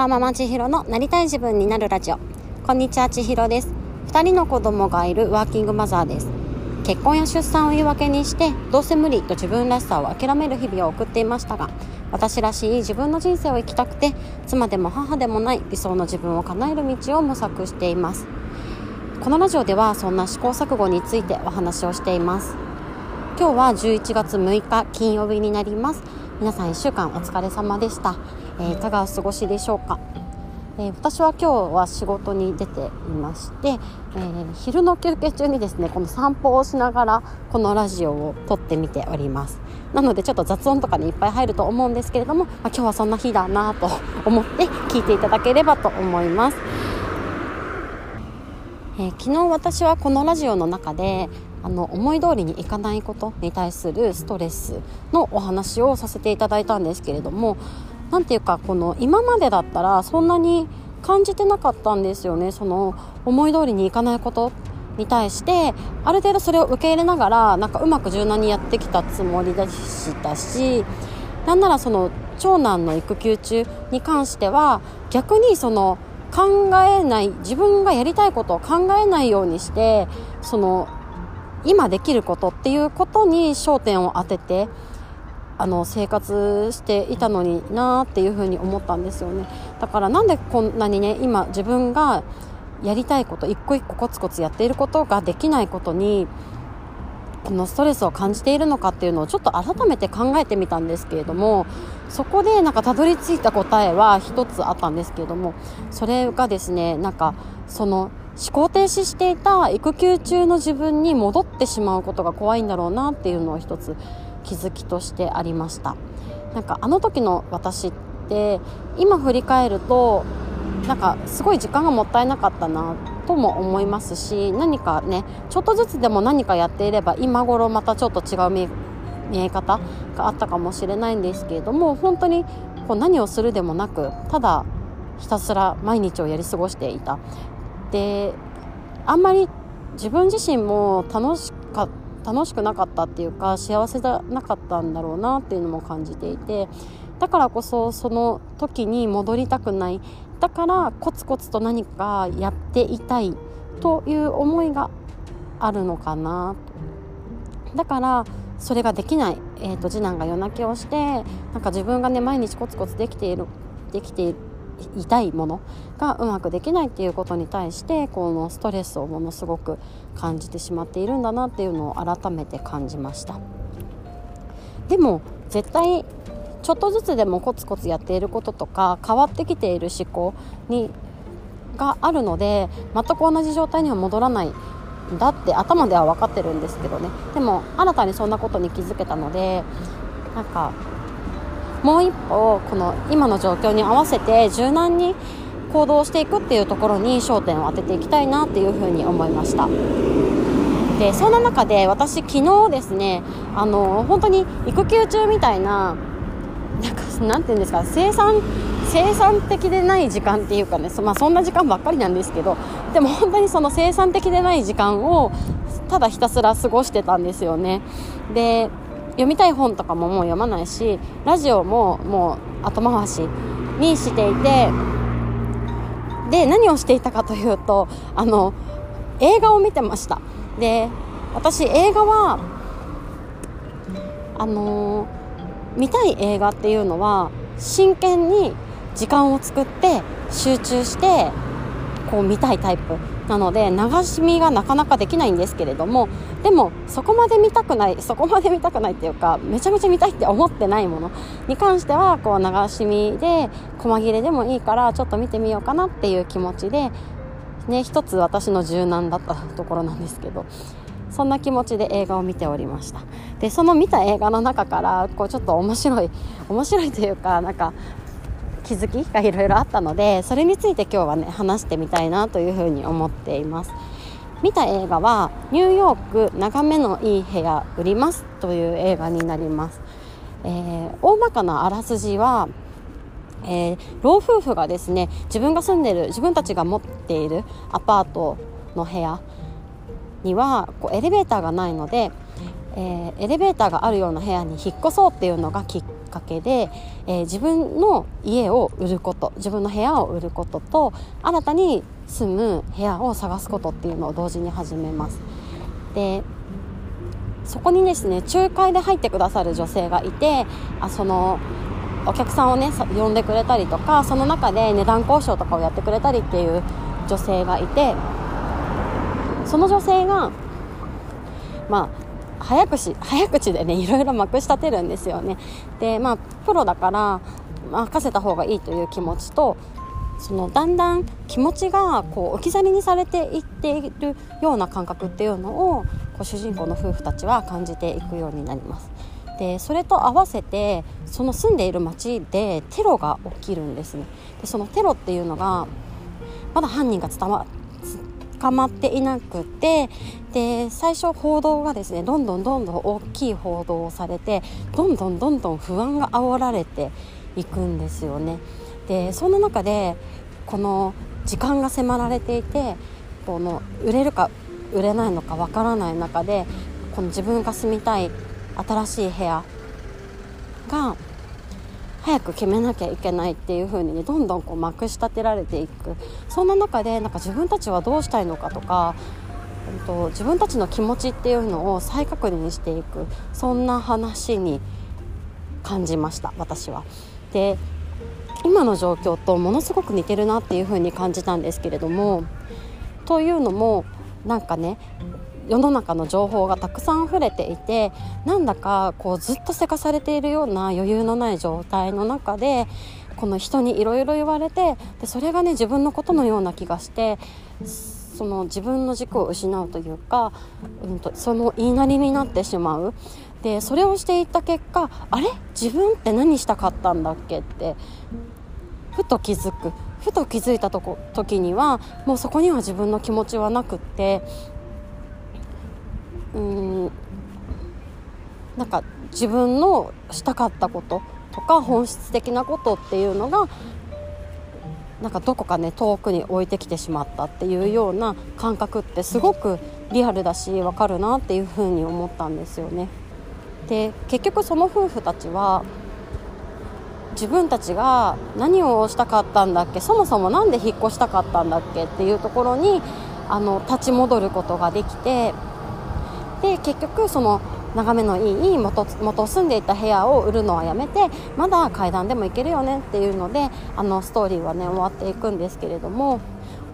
ワーママ千尋のなりたい自分になるラジオ。こんにちは千尋です。2人の子供がいるワーキングマザーです。結婚や出産を言い訳にしてどうせ無理と自分らしさを諦める日々を送っていましたが私らしい自分の人生を生きたくて妻でも母でもない理想の自分を叶える道を模索しています。このラジオではそんな試行錯誤についてお話をしています。今日は11月6日金曜日になります。皆さん1週間お疲れ様でした。え、いかがお過ごしでしょうか、えー、私は今日は仕事に出ていまして、えー、昼の休憩中にですねこの散歩をしながらこのラジオを撮ってみております。なのでちょっと雑音とかにいっぱい入ると思うんですけれども、まあ、今日はそんな日だなと思って聞いていただければと思います。えー、昨日私はこのラジオの中であの思い通りにいかないことに対するストレスのお話をさせていただいたんですけれども何ていうかこの今までだったらそんなに感じてなかったんですよね。その思い通りにいかないことに対してある程度それを受け入れながらなんかうまく柔軟にやってきたつもりでしたしなんならその長男の育休中に関しては逆にその考えない自分がやりたいことを考えないようにしてその今できることっていうことに焦点を当ててあの生活していたのになっていうふうに思ったんですよね。だからなんでこんなにね今自分がやりたいこと一個一個コツコツやっていることができないことにこのストレスを感じているのかっていうのをちょっと改めて考えてみたんですけれどもそこでなんかたどり着いた答えは一つあったんですけれどもそれがですねなんかその思考停止していた育休中の自分に戻ってしまうことが怖いんだろうなっていうのを一つ気づきとしてありました。なんかあの時の私って今振り返るとなんかすごい時間がもったいなかったなとも思いますし何かねちょっとずつでも何かやっていれば今頃またちょっと違う見え方があったかもしれないんですけれども本当にこう何をするでもなくただひたすら毎日をやり過ごしていた。であんまり自分自身も楽しかった楽しくなかったっていうか幸せじゃなかったんだろうなっていうのも感じていてだからこそその時に戻りたくない。だからコツコツと何かやっていたいという思いがあるのかなだからそれができない、えーと、と次男が夜泣きをしてなんか自分がね毎日コツコツできているできている痛いものがうまくできないっていうことに対してこのストレスをものすごく感じてしまっているんだなっていうのを改めて感じました。でも絶対ちょっとずつでもコツコツやっていることとか変わってきている思考にがあるので全く同じ状態には戻らないんだって頭では分かってるんですけどね。でも新たにそんなことに気づけたのでなんかもう一歩この今の状況に合わせて柔軟に行動していくっていうところに焦点を当てていきたいなっていうふうに思いました。でそんな中で私昨日ですねあの本当に育休中みたいななんかなんていうんですか生産生産的でない時間っていうかねそ,、まあ、そんな時間ばっかりなんですけどでも本当にその生産的でない時間をただひたすら過ごしてたんですよね。で読みたい本とかももう読まないしラジオももう後回しにしていてで何をしていたかというとあの映画を見てました。で私映画はあの見たい映画っていうのは真剣に時間を作って集中してこう見たいタイプ。なので流し見がなかなかできないんですけれどもでもそこまで見たくないそこまで見たくないっていうかめちゃめちゃ見たいって思ってないものに関してはこう流し見で細切れでもいいからちょっと見てみようかなっていう気持ちでね一つ私の柔軟だったところなんですけどそんな気持ちで映画を見ておりました。でその見た映画の中からこうちょっと面白い面白いというかなんか気づきがいろいろあったのでそれについて今日はね話してみたいなというふうに思っています。見た映画は「ニューヨーク眺めのいい部屋売ります」という映画になります、えー、大まかなあらすじはえー、老夫婦がですね自分が住んでる自分たちが持っているアパートの部屋にはこうエレベーターがないのでえー、エレベーターがあるような部屋に引っ越そうっていうのがきっかけで、えー、自分の家を売ること自分の部屋を売ることと新たに住む部屋を探すことっていうのを同時に始めます。でそこにですね仲介で入ってくださる女性がいてあそのお客さんをね呼んでくれたりとかその中で値段交渉とかをやってくれたりっていう女性がいてその女性がまあ早口早口でねいろいろまくし立てるんですよねでまあプロだから任せた方がいいという気持ちとそのだんだん気持ちがこう置き去りにされていっているような感覚っていうのをこう主人公の夫婦たちは感じていくようになります。でそれと合わせてその住んでいる町でテロが起きるんですねでそのテロっていうのがまだ犯人が捕ま捕まっていなくてで最初報道がですねどんどんどんどん大きい報道をされてどんどんどんどん不安が煽られていくんですよね。でそんな中でこの時間が迫られていてこの売れるか売れないのかわからない中でこの自分が住みたい新しい部屋が早く決めなきゃいけないっていう風にねどんどんこうまくし立てられていくそんな中でなんか自分たちはどうしたいのかとか、えっと、自分たちの気持ちっていうのを再確認していくそんな話に感じました私は。で今の状況とものすごく似てるなっていう風に感じたんですけれどもというのもなんかね世の中の情報がたくさん溢れていてなんだかこうずっとせかされているような余裕のない状態の中でこの人にいろいろ言われてでそれがね自分のことのような気がしてその自分の軸を失うというか、うんと、その言いなりになってしまう。でそれをしていった結果あれ？自分って何したかったんだっけってふと気づく。ふと気づいたとこ時にはもうそこには自分の気持ちはなくってうんなんか自分のしたかったこととか本質的なことっていうのがなんかどこかね遠くに置いてきてしまったっていうような感覚ってすごくリアルだし分かるなっていうふうに思ったんですよね。で結局その夫婦たちは自分たちが何をしたかったんだっけそもそも何で引っ越したかったんだっけっていうところにあの立ち戻ることができてで結局その眺めのいい元元住んでいた部屋を売るのはやめてまだ階段でも行けるよねっていうのであのストーリーはね終わっていくんですけれども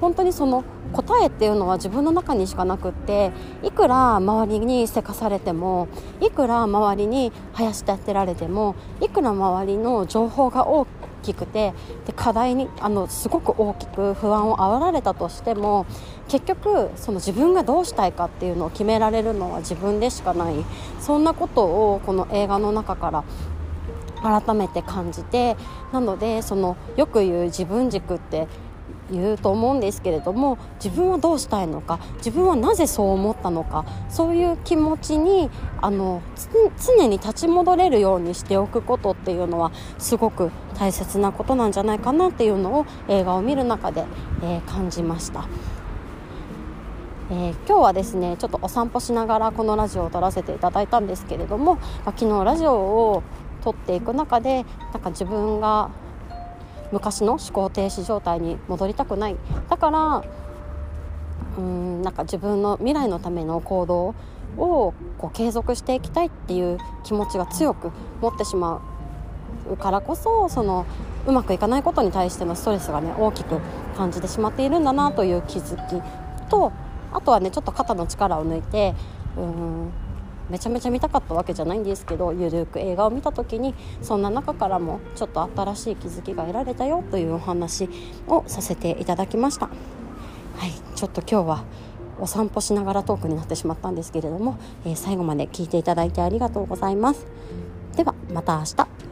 本当にその答えっていうのは自分の中にしかなくっていくら周りにせかされてもいくら周りに林立てられてもいくら周りの情報が多きくてで課題にあのすごく大きく不安をあおられたとしても結局その自分がどうしたいかっていうのを決められるのは自分でしかない。そんなことをこの映画の中から改めて感じてなのでそのよく言う自分軸って言うと思うんですけれども自分はどうしたいのか自分はなぜそう思ったのかそういう気持ちにあの常に立ち戻れるようにしておくことっていうのはすごく大切なことなんじゃないかなっていうのを映画を見る中で、えー、感じました。えー、今日はですねちょっとお散歩しながらこのラジオを撮らせていただいたんですけれども、昨日ラジオを撮っていく中でなんか自分が昔の思考停止状態に戻りたくない。だからうんなんか自分の未来のための行動をこう継続していきたいっていう気持ちが強く持ってしまうからこそそのうまくいかないことに対してのストレスがね大きく感じてしまっているんだなという気づきとあとはねちょっと肩の力を抜いてうんめちゃめちゃ見たかったわけじゃないんですけどゆるく映画を見た時にそんな中からもちょっと新しい気づきが得られたよというお話をさせていただきました。はいちょっと今日はお散歩しながらトークになってしまったんですけれども、えー、最後まで聞いていただいてありがとうございます。ではまた明日。